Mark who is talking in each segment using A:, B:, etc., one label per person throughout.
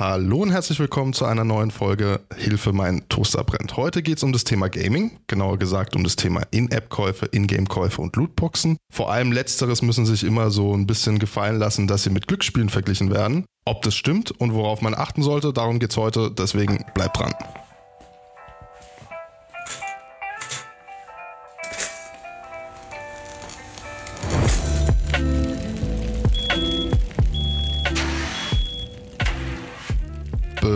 A: Hallo und herzlich willkommen zu einer neuen Folge Hilfe, mein Toaster brennt. Heute geht es um das Thema Gaming, genauer gesagt um das Thema In-App-Käufe, In-Game-Käufe und Lootboxen. Vor allem letzteres müssen sich immer so ein bisschen gefallen lassen, dass sie mit Glücksspielen verglichen werden. Ob das stimmt und worauf man achten sollte, darum geht es heute, deswegen bleibt dran.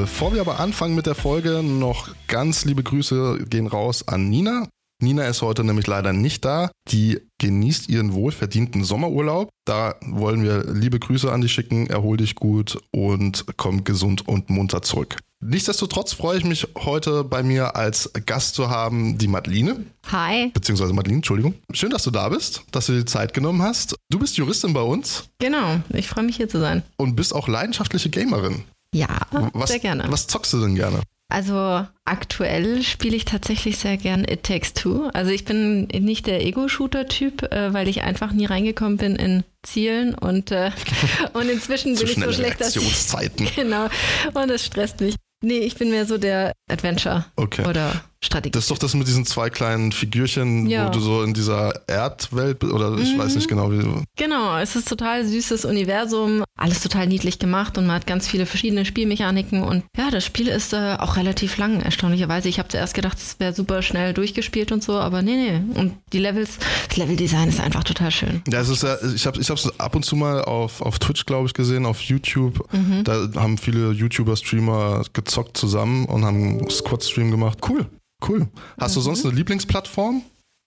A: Bevor wir aber anfangen mit der Folge, noch ganz liebe Grüße gehen raus an Nina. Nina ist heute nämlich leider nicht da. Die genießt ihren wohlverdienten Sommerurlaub. Da wollen wir liebe Grüße an dich schicken. Erhol dich gut und komm gesund und munter zurück. Nichtsdestotrotz freue ich mich heute bei mir als Gast zu haben die Madeline.
B: Hi.
A: Beziehungsweise Madeline, Entschuldigung. Schön, dass du da bist, dass du dir Zeit genommen hast. Du bist Juristin bei uns.
B: Genau, ich freue mich hier zu sein.
A: Und bist auch leidenschaftliche Gamerin.
B: Ja,
A: was,
B: sehr gerne.
A: Was zockst du denn gerne?
B: Also aktuell spiele ich tatsächlich sehr gern It Takes Two. Also ich bin nicht der Ego-Shooter-Typ, äh, weil ich einfach nie reingekommen bin in Zielen und, äh, und inzwischen bin ich so schlecht, dass ich, genau und das stresst mich. Nee, ich bin mehr so der Adventure okay. oder Strategie.
A: Das ist doch das mit diesen zwei kleinen Figürchen, ja. wo du so in dieser Erdwelt oder ich mhm. weiß nicht genau wie.
B: Genau, es ist total süßes Universum, alles total niedlich gemacht und man hat ganz viele verschiedene Spielmechaniken und ja, das Spiel ist äh, auch relativ lang, erstaunlicherweise. Ich habe zuerst gedacht, es wäre super schnell durchgespielt und so, aber nee, nee. Und die Levels, das Leveldesign ist einfach total schön.
A: Ja, es ist ja, ich habe es ab und zu mal auf, auf Twitch, glaube ich, gesehen, auf YouTube. Mhm. Da haben viele YouTuber, Streamer gezockt zusammen und haben Squad-Stream gemacht. Cool. Cool. Hast mhm. du sonst eine Lieblingsplattform?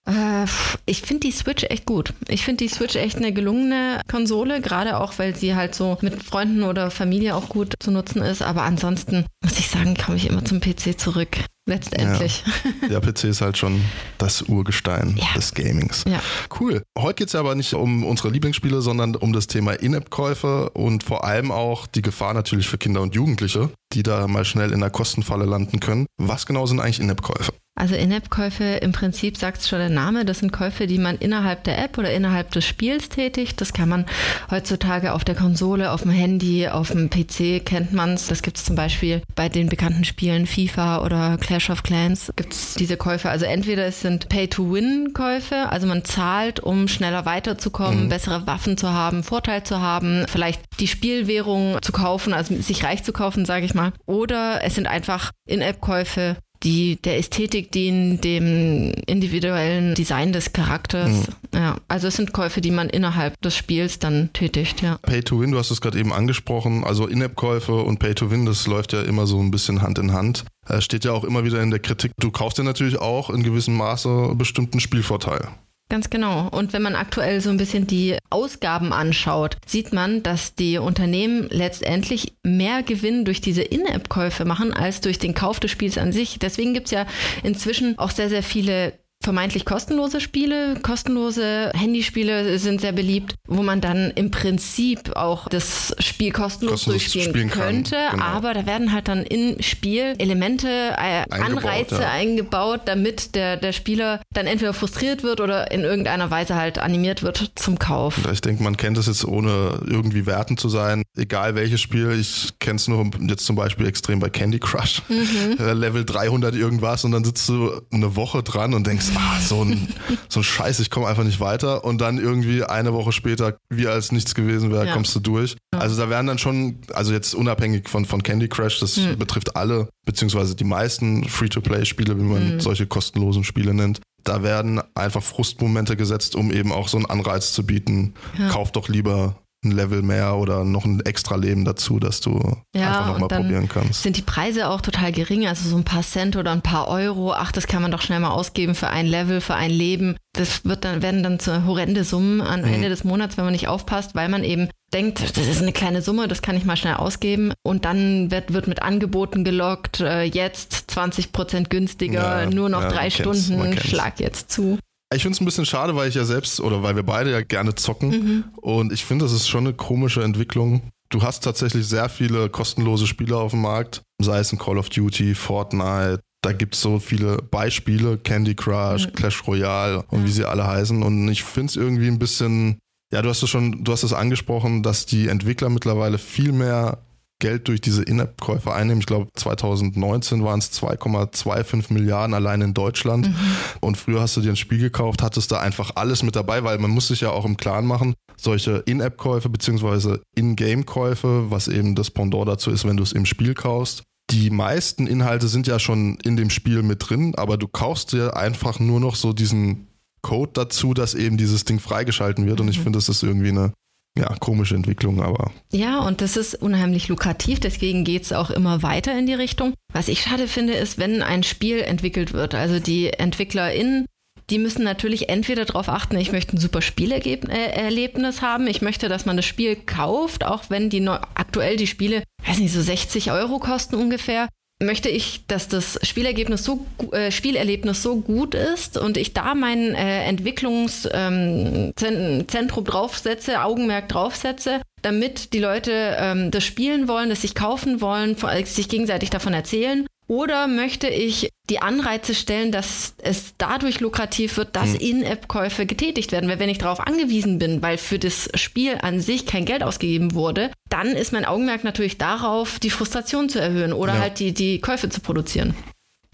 B: Äh, ich finde die Switch echt gut. Ich finde die Switch echt eine gelungene Konsole, gerade auch, weil sie halt so mit Freunden oder Familie auch gut zu nutzen ist. Aber ansonsten muss ich sagen, komme ich immer zum PC zurück. Letztendlich.
A: Ja, ja PC ist halt schon das Urgestein ja. des Gamings. Ja. Cool. Heute geht es ja aber nicht um unsere Lieblingsspiele, sondern um das Thema In-App-Käufe und vor allem auch die Gefahr natürlich für Kinder und Jugendliche, die da mal schnell in der Kostenfalle landen können. Was genau sind eigentlich In-App-Käufe?
B: Also In-App-Käufe im Prinzip sagt es schon der Name, das sind Käufe, die man innerhalb der App oder innerhalb des Spiels tätigt. Das kann man heutzutage auf der Konsole, auf dem Handy, auf dem PC kennt man es. Das gibt es zum Beispiel bei den bekannten Spielen FIFA oder Clash of Clans gibt es diese Käufe. Also entweder es sind Pay-to-Win-Käufe, also man zahlt, um schneller weiterzukommen, mhm. bessere Waffen zu haben, Vorteil zu haben, vielleicht die Spielwährung zu kaufen, also sich reich zu kaufen, sage ich mal. Oder es sind einfach In-App-Käufe, die der Ästhetik dienen, dem individuellen Design des Charakters. Mhm. Ja, also es sind Käufe, die man innerhalb des Spiels dann tätigt, ja.
A: Pay to Win, du hast es gerade eben angesprochen, also In-App-Käufe und Pay to Win, das läuft ja immer so ein bisschen Hand in Hand. Es steht ja auch immer wieder in der Kritik, du kaufst dir natürlich auch in gewissem Maße bestimmten Spielvorteil.
B: Ganz genau. Und wenn man aktuell so ein bisschen die Ausgaben anschaut, sieht man, dass die Unternehmen letztendlich mehr Gewinn durch diese In-App-Käufe machen als durch den Kauf des Spiels an sich. Deswegen gibt es ja inzwischen auch sehr, sehr viele vermeintlich kostenlose Spiele. Kostenlose Handyspiele sind sehr beliebt, wo man dann im Prinzip auch das Spiel kostenlos, kostenlos durchspielen könnte. Genau. Aber da werden halt dann im Spiel Elemente, äh, eingebaut, Anreize ja. eingebaut, damit der, der Spieler dann entweder frustriert wird oder in irgendeiner Weise halt animiert wird zum Kauf.
A: Ich denke, man kennt es jetzt ohne irgendwie werten zu sein. Egal welches Spiel. Ich kenne es nur jetzt zum Beispiel extrem bei Candy Crush. Mhm. Level 300 irgendwas und dann sitzt du eine Woche dran und denkst, ah, so ein, so ein Scheiß, ich komme einfach nicht weiter. Und dann irgendwie eine Woche später, wie als nichts gewesen wäre, ja. kommst du durch. Also da werden dann schon, also jetzt unabhängig von, von Candy Crush, das mhm. betrifft alle, beziehungsweise die meisten Free-to-Play-Spiele, wie man mhm. solche kostenlosen Spiele nennt. Da werden einfach Frustmomente gesetzt, um eben auch so einen Anreiz zu bieten. Ja. Kauf doch lieber ein Level mehr oder noch ein extra Leben dazu, dass du ja, einfach nochmal probieren kannst.
B: Sind die Preise auch total gering, also so ein paar Cent oder ein paar Euro, ach, das kann man doch schnell mal ausgeben für ein Level, für ein Leben. Das wird dann, werden dann zu horrende Summen am mhm. Ende des Monats, wenn man nicht aufpasst, weil man eben denkt, das ist eine kleine Summe, das kann ich mal schnell ausgeben. Und dann wird, wird mit Angeboten gelockt, äh, jetzt 20 Prozent günstiger, ja, nur noch ja, drei Stunden, schlag jetzt zu.
A: Ich finde es ein bisschen schade, weil ich ja selbst oder weil wir beide ja gerne zocken. Mhm. Und ich finde, das ist schon eine komische Entwicklung. Du hast tatsächlich sehr viele kostenlose Spiele auf dem Markt, sei es ein Call of Duty, Fortnite. Da gibt es so viele Beispiele, Candy Crush, mhm. Clash Royale und wie sie alle heißen. Und ich finde es irgendwie ein bisschen, ja, du hast es schon, du hast es angesprochen, dass die Entwickler mittlerweile viel mehr Geld durch diese In-App-Käufe einnehmen. Ich glaube, 2019 waren es 2,25 Milliarden allein in Deutschland. Mhm. Und früher hast du dir ein Spiel gekauft, hattest da einfach alles mit dabei, weil man muss sich ja auch im Klaren machen, solche In-App-Käufe beziehungsweise In-Game-Käufe, was eben das Pendant dazu ist, wenn du es im Spiel kaufst. Die meisten Inhalte sind ja schon in dem Spiel mit drin, aber du kaufst dir einfach nur noch so diesen Code dazu, dass eben dieses Ding freigeschalten wird. Und ich mhm. finde, das ist irgendwie eine ja, komische Entwicklung, aber.
B: Ja, und das ist unheimlich lukrativ, deswegen geht es auch immer weiter in die Richtung. Was ich schade finde, ist, wenn ein Spiel entwickelt wird, also die EntwicklerInnen, die müssen natürlich entweder darauf achten, ich möchte ein super Spielerlebnis haben, ich möchte, dass man das Spiel kauft, auch wenn die aktuell die Spiele, weiß nicht, so 60 Euro kosten ungefähr möchte ich, dass das Spielergebnis so, äh, Spielerlebnis so gut ist und ich da mein äh, Entwicklungszentrum ähm, draufsetze, Augenmerk draufsetze, damit die Leute ähm, das spielen wollen, das sich kaufen wollen, sich gegenseitig davon erzählen oder möchte ich die Anreize stellen, dass es dadurch lukrativ wird, dass hm. In-App-Käufe getätigt werden? Weil wenn ich darauf angewiesen bin, weil für das Spiel an sich kein Geld ausgegeben wurde, dann ist mein Augenmerk natürlich darauf, die Frustration zu erhöhen oder ja. halt die, die Käufe zu produzieren.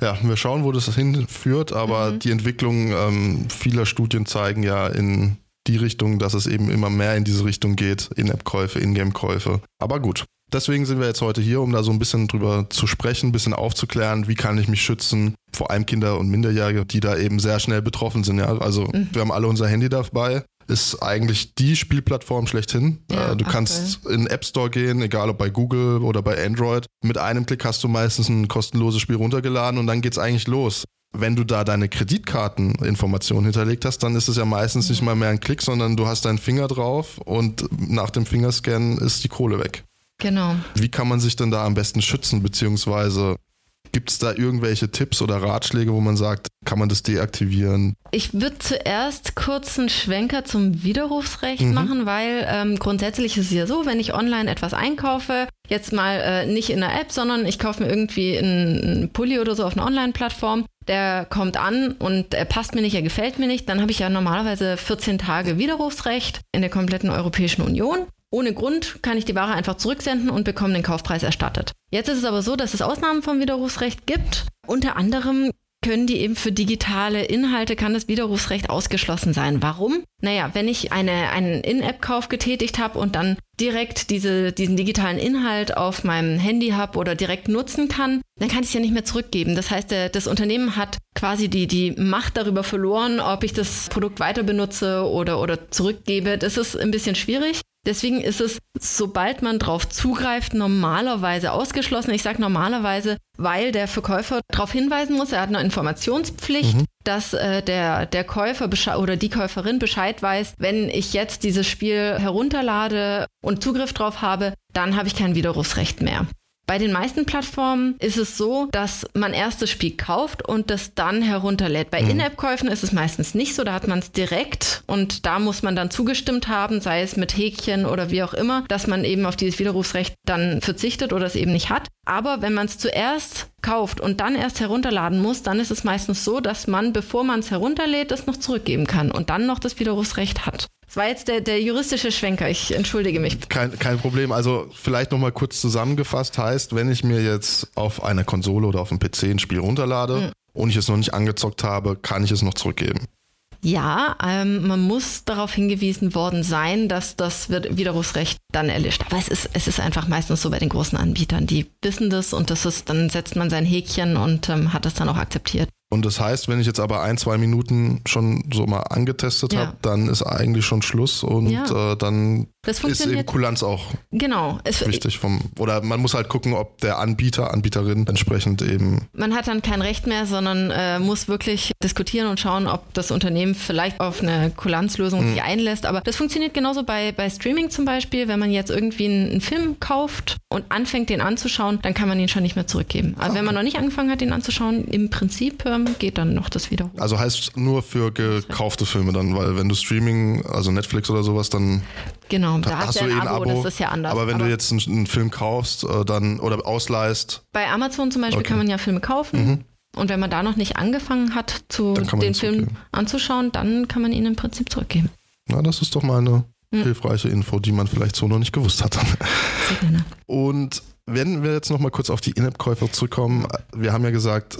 A: Ja, wir schauen, wo das hinführt, aber mhm. die Entwicklung ähm, vieler Studien zeigen ja in die Richtung, dass es eben immer mehr in diese Richtung geht, In-App-Käufe, In-Game-Käufe. Aber gut, Deswegen sind wir jetzt heute hier, um da so ein bisschen drüber zu sprechen, ein bisschen aufzuklären, wie kann ich mich schützen, vor allem Kinder und Minderjährige, die da eben sehr schnell betroffen sind. Ja, also mhm. wir haben alle unser Handy dabei. Ist eigentlich die Spielplattform schlechthin. Ja, äh, du kannst okay. in den App Store gehen, egal ob bei Google oder bei Android. Mit einem Klick hast du meistens ein kostenloses Spiel runtergeladen und dann geht's eigentlich los wenn du da deine Kreditkarteninformationen hinterlegt hast, dann ist es ja meistens nicht mal mehr ein Klick, sondern du hast deinen Finger drauf und nach dem Fingerscan ist die Kohle weg.
B: Genau.
A: Wie kann man sich denn da am besten schützen, beziehungsweise Gibt es da irgendwelche Tipps oder Ratschläge, wo man sagt, kann man das deaktivieren?
B: Ich würde zuerst kurz einen Schwenker zum Widerrufsrecht mhm. machen, weil ähm, grundsätzlich ist es ja so, wenn ich online etwas einkaufe, jetzt mal äh, nicht in der App, sondern ich kaufe mir irgendwie einen Pulli oder so auf einer Online-Plattform, der kommt an und er passt mir nicht, er gefällt mir nicht, dann habe ich ja normalerweise 14 Tage Widerrufsrecht in der kompletten Europäischen Union. Ohne Grund kann ich die Ware einfach zurücksenden und bekomme den Kaufpreis erstattet. Jetzt ist es aber so, dass es Ausnahmen vom Widerrufsrecht gibt. Unter anderem können die eben für digitale Inhalte, kann das Widerrufsrecht ausgeschlossen sein. Warum? Naja, wenn ich eine, einen In-App-Kauf getätigt habe und dann direkt diese, diesen digitalen Inhalt auf meinem Handy habe oder direkt nutzen kann, dann kann ich es ja nicht mehr zurückgeben. Das heißt, der, das Unternehmen hat quasi die, die Macht darüber verloren, ob ich das Produkt weiter benutze oder, oder zurückgebe. Das ist ein bisschen schwierig. Deswegen ist es, sobald man drauf zugreift, normalerweise ausgeschlossen. Ich sage normalerweise, weil der Verkäufer darauf hinweisen muss, er hat eine Informationspflicht, mhm. Dass äh, der, der Käufer oder die Käuferin Bescheid weiß, wenn ich jetzt dieses Spiel herunterlade und Zugriff drauf habe, dann habe ich kein Widerrufsrecht mehr. Bei den meisten Plattformen ist es so, dass man erst das Spiel kauft und das dann herunterlädt. Bei mhm. In-App-Käufen ist es meistens nicht so, da hat man es direkt und da muss man dann zugestimmt haben, sei es mit Häkchen oder wie auch immer, dass man eben auf dieses Widerrufsrecht dann verzichtet oder es eben nicht hat. Aber wenn man es zuerst kauft und dann erst herunterladen muss, dann ist es meistens so, dass man, bevor man es herunterlädt, es noch zurückgeben kann und dann noch das Widerrufsrecht hat. Das war jetzt der, der juristische Schwenker. Ich entschuldige mich.
A: Kein, kein Problem. Also vielleicht nochmal kurz zusammengefasst heißt, wenn ich mir jetzt auf einer Konsole oder auf einem PC ein Spiel runterlade mhm. und ich es noch nicht angezockt habe, kann ich es noch zurückgeben.
B: Ja, ähm, man muss darauf hingewiesen worden sein, dass das Widerrufsrecht dann erlischt. Aber es ist, es ist einfach meistens so bei den großen Anbietern. Die wissen das und das ist, dann setzt man sein Häkchen und ähm, hat das dann auch akzeptiert.
A: Und das heißt, wenn ich jetzt aber ein, zwei Minuten schon so mal angetestet ja. habe, dann ist eigentlich schon Schluss und ja. äh, dann ist eben Kulanz auch
B: genau.
A: Es, wichtig. Vom, oder man muss halt gucken, ob der Anbieter, Anbieterin entsprechend eben.
B: Man hat dann kein Recht mehr, sondern äh, muss wirklich diskutieren und schauen, ob das Unternehmen vielleicht auf eine Kulanzlösung mhm. sich einlässt. Aber das funktioniert genauso bei, bei Streaming zum Beispiel. Wenn man jetzt irgendwie einen, einen Film kauft und anfängt, den anzuschauen, dann kann man ihn schon nicht mehr zurückgeben. Aber okay. wenn man noch nicht angefangen hat, den anzuschauen, im Prinzip ähm, geht dann noch das Wiederholen.
A: Also heißt nur für gekaufte Filme dann, weil wenn du Streaming, also Netflix oder sowas, dann
B: genau, da hast du eh ein Abo, Abo, das ist ja anders.
A: Aber wenn aber du jetzt einen, einen, Film kaufst äh, dann oder ausleihst.
B: Bei Amazon zum Beispiel okay. kann man ja Filme kaufen. Mhm. Und wenn man da noch nicht angefangen hat, zu den Film anzuschauen, dann kann man ihn im Prinzip zurückgeben.
A: Na, das ist doch mal eine hm. hilfreiche Info, die man vielleicht so noch nicht gewusst hat. Sehr gerne. Und Wenn wir jetzt nochmal kurz auf die In-App-Käufe zurückkommen, wir haben ja gesagt,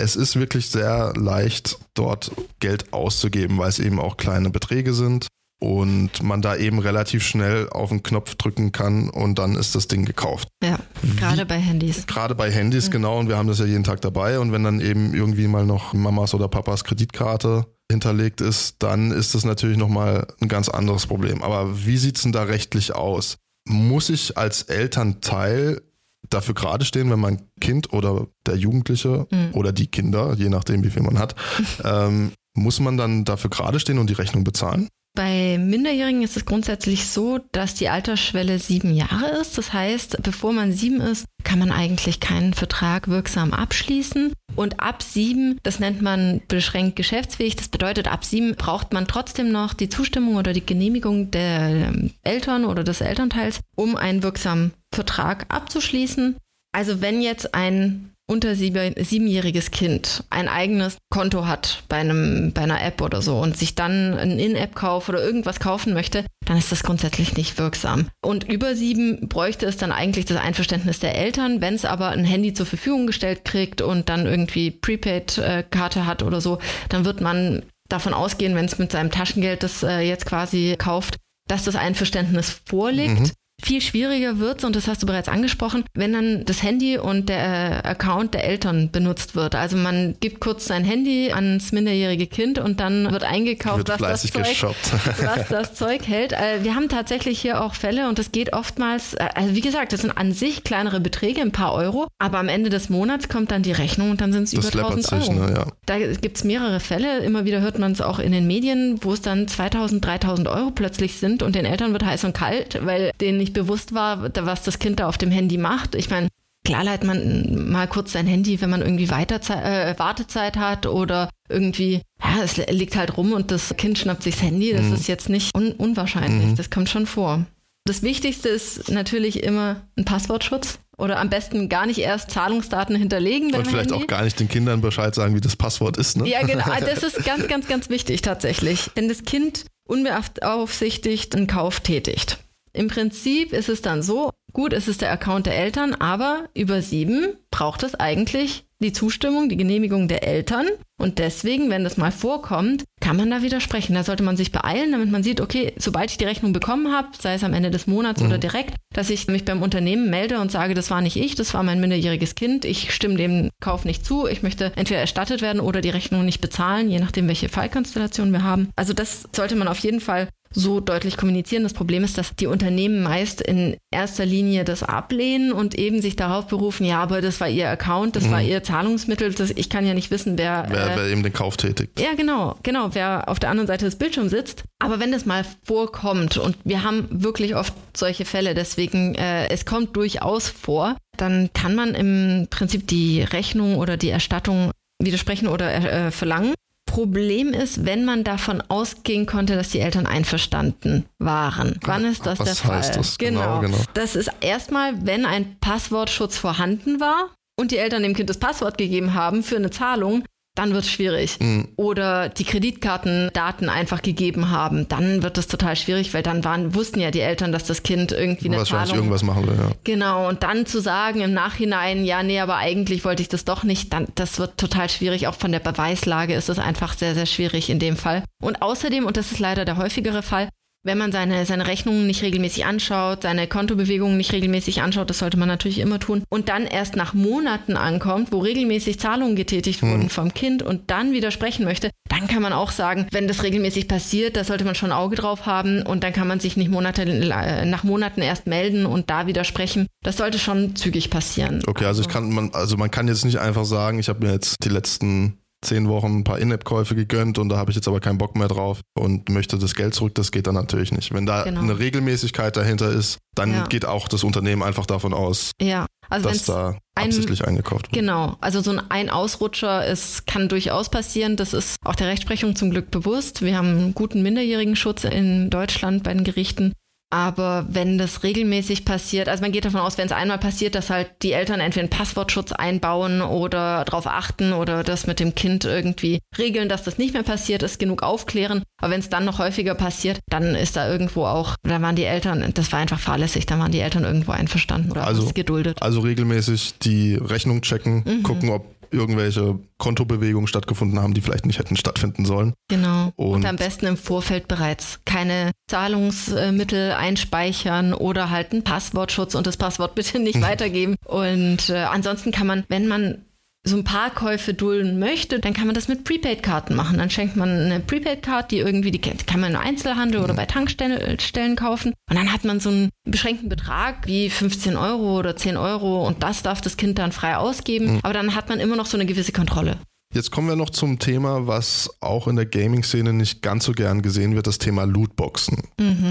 A: es ist wirklich sehr leicht, dort Geld auszugeben, weil es eben auch kleine Beträge sind und man da eben relativ schnell auf den Knopf drücken kann und dann ist das Ding gekauft.
B: Ja, gerade bei Handys.
A: Gerade bei Handys, mhm. genau, und wir haben das ja jeden Tag dabei und wenn dann eben irgendwie mal noch Mamas oder Papas Kreditkarte hinterlegt ist, dann ist das natürlich nochmal ein ganz anderes Problem. Aber wie sieht es denn da rechtlich aus? Muss ich als Elternteil dafür gerade stehen, wenn mein Kind oder der Jugendliche mhm. oder die Kinder, je nachdem wie viel man hat, ähm, muss man dann dafür gerade stehen und die Rechnung bezahlen?
B: Bei Minderjährigen ist es grundsätzlich so, dass die Altersschwelle sieben Jahre ist. Das heißt, bevor man sieben ist, kann man eigentlich keinen Vertrag wirksam abschließen. Und ab sieben, das nennt man beschränkt geschäftsfähig. Das bedeutet, ab sieben braucht man trotzdem noch die Zustimmung oder die Genehmigung der Eltern oder des Elternteils, um einen wirksamen Vertrag abzuschließen. Also wenn jetzt ein unter sieben, siebenjähriges Kind ein eigenes Konto hat bei, einem, bei einer App oder so und sich dann einen In-App-Kauf oder irgendwas kaufen möchte, dann ist das grundsätzlich nicht wirksam. Und über sieben bräuchte es dann eigentlich das Einverständnis der Eltern. Wenn es aber ein Handy zur Verfügung gestellt kriegt und dann irgendwie Prepaid-Karte hat oder so, dann wird man davon ausgehen, wenn es mit seinem Taschengeld das äh, jetzt quasi kauft, dass das Einverständnis vorliegt. Mhm. Viel schwieriger wird und das hast du bereits angesprochen, wenn dann das Handy und der Account der Eltern benutzt wird. Also man gibt kurz sein Handy ans minderjährige Kind und dann wird eingekauft,
A: wird
B: was, das Zeug, was das Zeug hält. Äh, wir haben tatsächlich hier auch Fälle und das geht oftmals, äh, also wie gesagt, das sind an sich kleinere Beträge, ein paar Euro, aber am Ende des Monats kommt dann die Rechnung und dann sind es über 1000 sich, Euro. Ne, ja. Da gibt es mehrere Fälle, immer wieder hört man es auch in den Medien, wo es dann 2000, 3000 Euro plötzlich sind und den Eltern wird heiß und kalt, weil denen nicht nicht bewusst war, was das Kind da auf dem Handy macht. Ich meine, klar leiht man mal kurz sein Handy, wenn man irgendwie Weiterzeit, äh, Wartezeit hat oder irgendwie, ja, es liegt halt rum und das Kind schnappt sich das Handy. Das mhm. ist jetzt nicht un unwahrscheinlich. Mhm. Das kommt schon vor. Das Wichtigste ist natürlich immer ein Passwortschutz oder am besten gar nicht erst Zahlungsdaten hinterlegen.
A: Und vielleicht Handy. auch gar nicht den Kindern Bescheid sagen, wie das Passwort ist. Ne?
B: Ja, genau. Das ist ganz, ganz, ganz wichtig tatsächlich. Wenn das Kind unbeaufsichtigt einen Kauf tätigt, im Prinzip ist es dann so, gut, es ist der Account der Eltern, aber über sieben braucht es eigentlich die Zustimmung, die Genehmigung der Eltern. Und deswegen, wenn das mal vorkommt, kann man da widersprechen. Da sollte man sich beeilen, damit man sieht, okay, sobald ich die Rechnung bekommen habe, sei es am Ende des Monats mhm. oder direkt, dass ich mich beim Unternehmen melde und sage, das war nicht ich, das war mein minderjähriges Kind, ich stimme dem Kauf nicht zu, ich möchte entweder erstattet werden oder die Rechnung nicht bezahlen, je nachdem, welche Fallkonstellation wir haben. Also das sollte man auf jeden Fall so deutlich kommunizieren. Das Problem ist, dass die Unternehmen meist in erster Linie das ablehnen und eben sich darauf berufen, ja, aber das war ihr Account, das mhm. war ihr Zahlungsmittel, das, ich kann ja nicht wissen, wer,
A: wer, äh, wer eben den Kauf tätigt.
B: Ja, genau, genau, wer auf der anderen Seite des Bildschirms sitzt. Aber wenn das mal vorkommt und wir haben wirklich oft solche Fälle, deswegen äh, es kommt durchaus vor, dann kann man im Prinzip die Rechnung oder die Erstattung widersprechen oder äh, verlangen. Problem ist, wenn man davon ausgehen konnte, dass die Eltern einverstanden waren. Wann ist das
A: Was
B: der Fall?
A: Heißt das?
B: Genau.
A: genau. genau.
B: Das ist erstmal, wenn ein Passwortschutz vorhanden war und die Eltern dem Kind das Passwort gegeben haben für eine Zahlung, dann wird es schwierig. Mhm. Oder die Kreditkartendaten einfach gegeben haben, dann wird es total schwierig, weil dann waren, wussten ja die Eltern, dass das Kind irgendwie eine
A: Wahrscheinlich
B: Zahlung...
A: irgendwas machen will, ja.
B: Genau, und dann zu sagen im Nachhinein, ja, nee, aber eigentlich wollte ich das doch nicht, dann, das wird total schwierig. Auch von der Beweislage ist es einfach sehr, sehr schwierig in dem Fall. Und außerdem, und das ist leider der häufigere Fall, wenn man seine, seine Rechnungen nicht regelmäßig anschaut, seine Kontobewegungen nicht regelmäßig anschaut, das sollte man natürlich immer tun, und dann erst nach Monaten ankommt, wo regelmäßig Zahlungen getätigt wurden mhm. vom Kind und dann widersprechen möchte, dann kann man auch sagen, wenn das regelmäßig passiert, da sollte man schon ein Auge drauf haben und dann kann man sich nicht Monate, äh, nach Monaten erst melden und da widersprechen. Das sollte schon zügig passieren.
A: Okay, also, also ich kann man, also man kann jetzt nicht einfach sagen, ich habe mir jetzt die letzten zehn Wochen ein paar In-App-Käufe gegönnt und da habe ich jetzt aber keinen Bock mehr drauf und möchte das Geld zurück, das geht dann natürlich nicht. Wenn da genau. eine Regelmäßigkeit dahinter ist, dann ja. geht auch das Unternehmen einfach davon aus,
B: ja.
A: also dass da absichtlich ein, eingekauft wird.
B: Genau, also so ein, ein Ausrutscher ist, kann durchaus passieren. Das ist auch der Rechtsprechung zum Glück bewusst. Wir haben einen guten Minderjährigen Schutz in Deutschland bei den Gerichten. Aber wenn das regelmäßig passiert, also man geht davon aus, wenn es einmal passiert, dass halt die Eltern entweder einen Passwortschutz einbauen oder darauf achten oder das mit dem Kind irgendwie regeln, dass das nicht mehr passiert ist, genug aufklären. Aber wenn es dann noch häufiger passiert, dann ist da irgendwo auch, da waren die Eltern, das war einfach fahrlässig, da waren die Eltern irgendwo einverstanden oder
A: Also-
B: haben es geduldet.
A: Also regelmäßig die Rechnung checken,
B: Mhm.
A: gucken, ob irgendwelche Kontobewegungen stattgefunden haben, die vielleicht nicht hätten stattfinden sollen.
B: Genau. Und,
A: Und-
B: am besten im Vorfeld bereits keine Zahlungsmittel einspeichern oder halt einen Passwortschutz und das Passwort bitte nicht weitergeben. Und äh, ansonsten kann man, wenn man so ein paar Käufe dulden möchte, dann kann man das mit Prepaid-Karten machen. Dann schenkt man eine Prepaid-Card, die irgendwie, die kann man im Einzelhandel oder bei Tankstellen Stellen kaufen. Und dann hat man so einen beschränkten Betrag wie 15 Euro oder 10 Euro und das darf das Kind dann frei ausgeben. Aber dann hat man immer noch so eine gewisse Kontrolle.
A: Jetzt kommen wir noch zum Thema, was auch in der Gaming-Szene nicht ganz so gern gesehen wird, das Thema Lootboxen.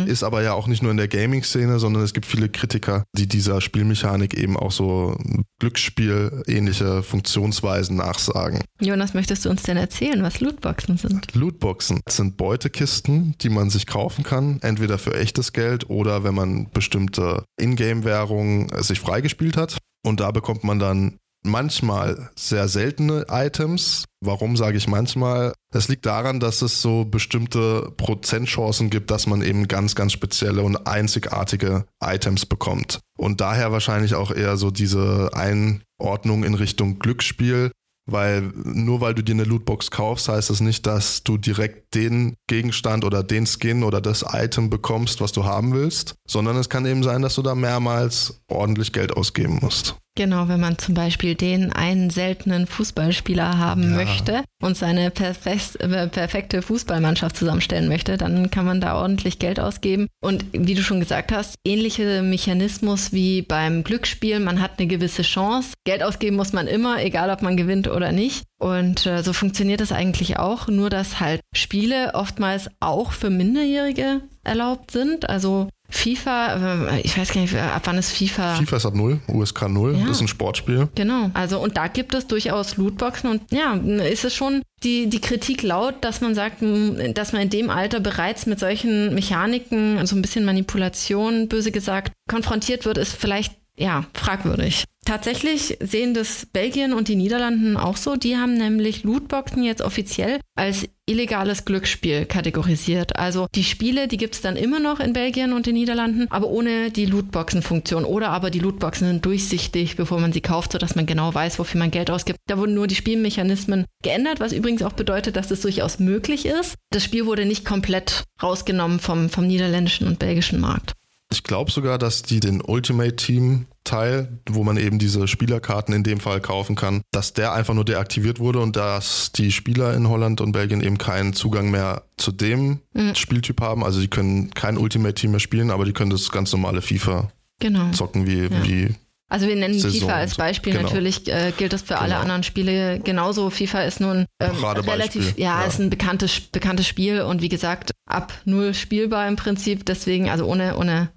A: Ist aber ja auch nicht nur in der Gaming-Szene, sondern es gibt viele Kritiker, die dieser Spielmechanik eben auch so Glücksspiel-ähnliche Funktionsweisen nachsagen.
B: Jonas, möchtest du uns denn erzählen, was Lootboxen sind?
A: Lootboxen sind Beutekisten, die man sich kaufen kann, entweder für echtes Geld oder wenn man bestimmte Ingame-Währungen äh, sich freigespielt hat. Und da bekommt man dann manchmal sehr seltene Items. Warum sage ich manchmal? Das liegt daran, dass es so bestimmte Prozentchancen gibt, dass man eben ganz, ganz spezielle und einzigartige Items bekommt. Und daher wahrscheinlich auch eher so diese Einordnung in Richtung Glücksspiel, weil nur weil du dir eine Lootbox kaufst, heißt das nicht, dass du direkt den Gegenstand oder den Skin oder das Item bekommst, was du haben willst, sondern es kann eben sein, dass du da mehrmals ordentlich Geld ausgeben musst.
B: Genau, wenn man zum Beispiel den einen seltenen Fußballspieler haben
A: Ja.
B: möchte und seine äh, perfekte Fußballmannschaft zusammenstellen möchte, dann kann man da ordentlich Geld ausgeben. Und wie du schon gesagt hast, ähnliche Mechanismus wie beim Glücksspiel. Man hat eine gewisse Chance. Geld ausgeben muss man immer, egal ob man gewinnt oder nicht. Und äh, so funktioniert es eigentlich auch, nur dass halt Spiele oftmals auch für Minderjährige erlaubt sind. Also FIFA, äh, ich weiß gar nicht, ab wann ist FIFA?
A: FIFA ist ab 0, USK 0,
B: Ja.
A: das ist ein Sportspiel.
B: Genau. Also und da gibt es durchaus Lootboxen und ja, ist es schon die, die Kritik laut, dass man sagt, dass man in dem Alter bereits mit solchen Mechaniken, so ein bisschen Manipulation, böse gesagt, konfrontiert wird, ist vielleicht ja fragwürdig. Tatsächlich sehen das Belgien und die Niederlanden auch so. Die haben nämlich Lootboxen jetzt offiziell als illegales Glücksspiel kategorisiert. Also die Spiele, die gibt es dann immer noch in Belgien und den Niederlanden, aber ohne die Lootboxen-Funktion. Oder aber die Lootboxen sind durchsichtig, bevor man sie kauft, sodass man genau weiß, wofür man Geld ausgibt. Da wurden nur die Spielmechanismen geändert, was übrigens auch bedeutet, dass das durchaus möglich ist. Das Spiel wurde nicht komplett rausgenommen vom, vom niederländischen und belgischen Markt.
A: Ich glaube sogar, dass die den Ultimate Team Teil, wo man eben diese Spielerkarten in dem Fall kaufen kann, dass der einfach nur deaktiviert wurde und dass die Spieler in Holland und Belgien eben keinen Zugang mehr zu dem
B: Mhm.
A: Spieltyp haben. Also die können kein Ultimate Team mehr spielen, aber die können das ganz normale FIFA
B: Genau.
A: zocken wie,
B: Ja.
A: wie
B: Also wir nennen
A: Saison
B: FIFA als. Beispiel.
A: Genau.
B: Natürlich äh, gilt das für alle
A: Genau.
B: anderen Spiele genauso. FIFA ist nun ähm, relativ, ja,
A: Ja.
B: ist ein bekanntes, bekanntes Spiel und wie gesagt, ab null spielbar im Prinzip. Deswegen, also ohne, ohne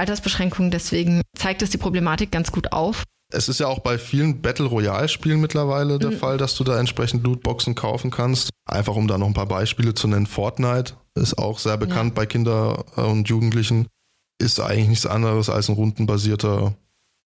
B: Altersbeschränkung, deswegen zeigt es die Problematik ganz gut auf.
A: Es ist ja auch bei vielen Battle Royale Spielen mittlerweile der
B: Mhm.
A: Fall, dass du da entsprechend Lootboxen kaufen kannst. Einfach um da noch ein paar Beispiele zu nennen. Fortnite ist auch sehr bekannt bei Kindern und Jugendlichen. Ist eigentlich nichts anderes als ein rundenbasierter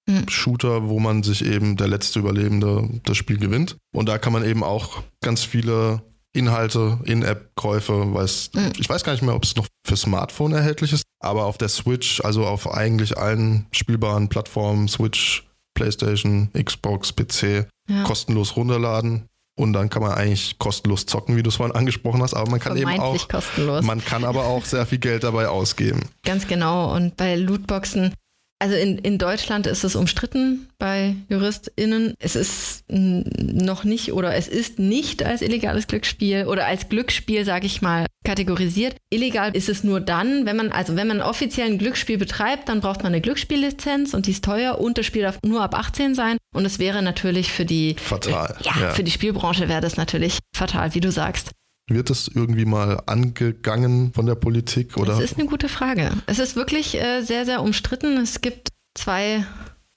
B: Mhm.
A: Shooter, wo man sich eben der letzte Überlebende das Spiel gewinnt. Und da kann man eben auch ganz viele Inhalte, In-App-Käufe, weiß,
B: Mhm.
A: ich weiß gar nicht mehr, ob es noch für Smartphone erhältlich ist, aber auf der Switch, also auf eigentlich allen spielbaren Plattformen, Switch, PlayStation, Xbox, PC,
B: Ja.
A: kostenlos runterladen. Und dann kann man eigentlich kostenlos zocken, wie du es vorhin angesprochen hast. Aber man kann eben auch,
B: kostenlos.
A: man kann aber auch sehr viel Geld dabei ausgeben.
B: Ganz genau. Und bei Lootboxen, also in, in Deutschland ist es umstritten bei JuristInnen. Es ist noch nicht oder es ist nicht als illegales Glücksspiel oder als Glücksspiel, sage ich mal, kategorisiert. Illegal ist es nur dann, wenn man, also wenn man offiziell ein Glücksspiel betreibt, dann braucht man eine Glücksspiellizenz und die ist teuer und das Spiel darf nur ab 18 sein. Und es wäre natürlich für die,
A: Fatal.
B: ja,
A: Ja.
B: für die Spielbranche wäre das natürlich fatal, wie du sagst.
A: Wird es irgendwie mal angegangen von der Politik oder?
B: Das ist eine gute Frage. Es ist wirklich äh, sehr, sehr umstritten. Es gibt zwei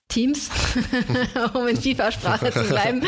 B: Teams, um in FIFA-Sprache zu bleiben.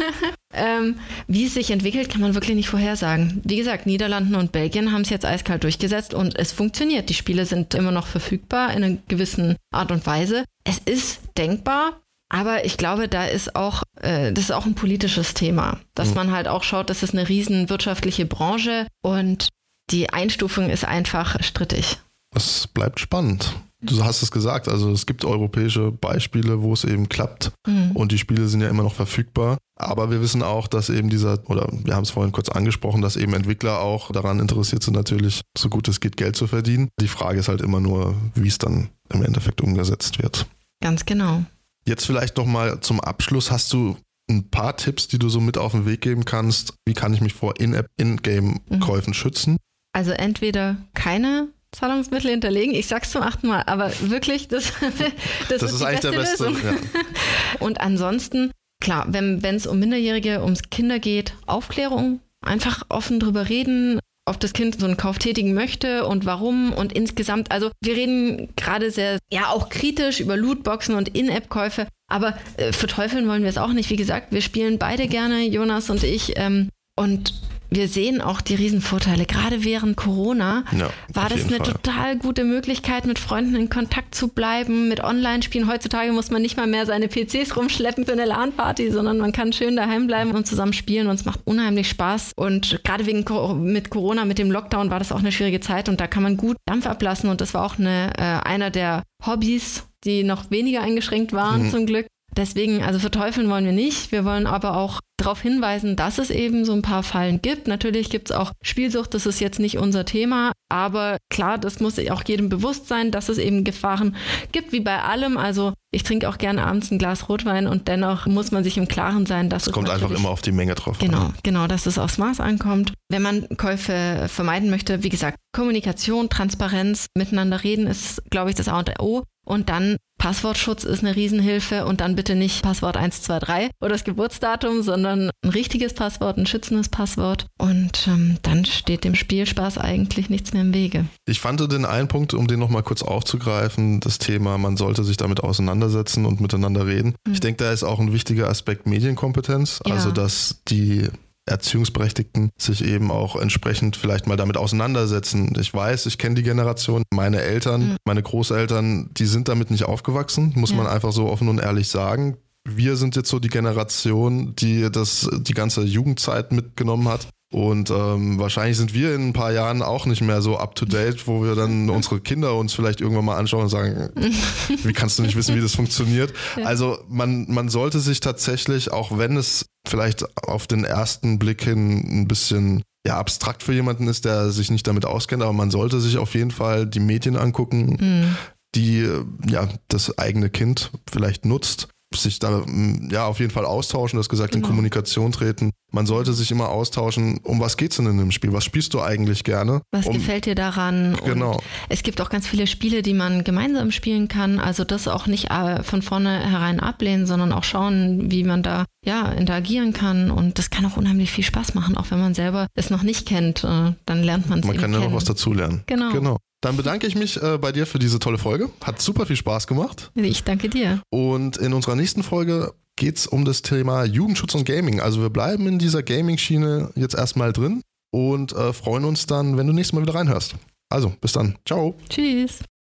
B: ähm, wie es sich entwickelt, kann man wirklich nicht vorhersagen. Wie gesagt, Niederlanden und Belgien haben es jetzt eiskalt durchgesetzt und es funktioniert. Die Spiele sind immer noch verfügbar in einer gewissen Art und Weise. Es ist denkbar, aber ich glaube, da ist auch, äh, das ist auch ein politisches Thema, dass mhm. man halt auch schaut, das ist eine riesen wirtschaftliche Branche und die Einstufung ist einfach strittig.
A: Es bleibt spannend. Du hast es gesagt, also es gibt europäische Beispiele, wo es eben klappt mhm. und die Spiele sind ja immer noch verfügbar. Aber wir wissen auch, dass eben dieser, oder wir haben es vorhin kurz angesprochen, dass eben Entwickler auch daran interessiert sind, natürlich so gut es geht, Geld zu verdienen. Die Frage ist halt immer nur, wie es dann im Endeffekt umgesetzt wird.
B: Ganz genau.
A: Jetzt vielleicht nochmal zum Abschluss. Hast du ein paar Tipps, die du so mit auf den Weg geben kannst? Wie kann ich mich vor In-App, In-Game-Käufen mhm. schützen?
B: Also entweder keine Zahlungsmittel hinterlegen. Ich sag's zum achten Mal, aber wirklich, das,
A: das, das ist, ist eigentlich der beste. Lösung. Ja.
B: Und ansonsten, klar, wenn es um Minderjährige, ums Kinder geht, Aufklärung, einfach offen drüber reden, ob das Kind so einen Kauf tätigen möchte und warum und insgesamt. Also wir reden gerade sehr, ja auch kritisch über Lootboxen und In-App-Käufe, aber äh, verteufeln wollen wir es auch nicht. Wie gesagt, wir spielen beide gerne, Jonas und ich. Ähm, und wir sehen auch die Riesenvorteile. Gerade während Corona ja, war das eine Fall. total gute Möglichkeit, mit Freunden in Kontakt zu bleiben, mit Online-Spielen. Heutzutage muss man nicht mal mehr seine PCs rumschleppen für eine LAN-Party, sondern man kann schön daheim bleiben und zusammen spielen und es macht unheimlich Spaß. Und gerade wegen mit Corona, mit dem Lockdown war das auch eine schwierige Zeit und da kann man gut Dampf ablassen und das war auch eine, äh, einer der Hobbys, die noch weniger eingeschränkt waren mhm. zum Glück. Deswegen, also verteufeln wollen wir nicht. Wir wollen aber auch darauf hinweisen, dass es eben so ein paar Fallen gibt. Natürlich gibt es auch Spielsucht, das ist jetzt nicht unser Thema, aber klar, das muss auch jedem bewusst sein, dass es eben Gefahren gibt, wie bei allem. Also ich trinke auch gerne abends ein Glas Rotwein und dennoch muss man sich im Klaren sein, dass
A: es. kommt einfach immer auf die Menge drauf
B: Genau, an. genau, dass es aufs Maß ankommt. Wenn man Käufe vermeiden möchte, wie gesagt, Kommunikation, Transparenz, miteinander reden ist, glaube ich, das A und O. Und dann Passwortschutz ist eine Riesenhilfe und dann bitte nicht Passwort 123 oder das Geburtsdatum, sondern ein richtiges Passwort, ein schützendes Passwort. Und ähm, dann steht dem Spielspaß eigentlich nichts mehr im Wege.
A: Ich fand den einen Punkt, um den nochmal kurz aufzugreifen, das Thema, man sollte sich damit auseinandersetzen und miteinander reden. Mhm. Ich denke, da ist auch ein wichtiger Aspekt Medienkompetenz, ja. also dass die Erziehungsberechtigten sich eben auch entsprechend vielleicht mal damit auseinandersetzen. Ich weiß, ich kenne die Generation, meine Eltern, mhm. meine Großeltern, die sind damit nicht aufgewachsen, muss ja. man einfach so offen und ehrlich sagen. Wir sind jetzt so die Generation, die das die ganze Jugendzeit mitgenommen hat. Und ähm, wahrscheinlich sind wir in ein paar Jahren auch nicht mehr so up to date, wo wir dann unsere Kinder uns vielleicht irgendwann mal anschauen und sagen, wie kannst du nicht wissen, wie das funktioniert? Also man, man sollte sich tatsächlich, auch wenn es vielleicht auf den ersten Blick hin ein bisschen ja, abstrakt für jemanden ist, der sich nicht damit auskennt, aber man sollte sich auf jeden Fall die Medien angucken, mhm. die ja das eigene Kind vielleicht nutzt sich da ja auf jeden Fall austauschen, du hast gesagt, genau. in Kommunikation treten. Man sollte sich immer austauschen, um was geht's denn in dem Spiel? Was spielst du eigentlich gerne?
B: Was
A: um,
B: gefällt dir daran?
A: Genau. Und
B: es gibt auch ganz viele Spiele, die man gemeinsam spielen kann. Also das auch nicht äh, von vornherein ablehnen, sondern auch schauen, wie man da ja interagieren kann. Und das kann auch unheimlich viel Spaß machen, auch wenn man selber es noch nicht kennt. Äh, dann lernt man es
A: Man kann ja noch was dazulernen.
B: Genau.
A: genau. Dann bedanke ich mich äh, bei dir für diese tolle Folge. Hat super viel Spaß gemacht.
B: Ich danke dir.
A: Und in unserer nächsten Folge geht es um das Thema Jugendschutz und Gaming. Also wir bleiben in dieser Gaming-Schiene jetzt erstmal drin und äh, freuen uns dann, wenn du nächstes Mal wieder reinhörst. Also, bis dann. Ciao.
B: Tschüss.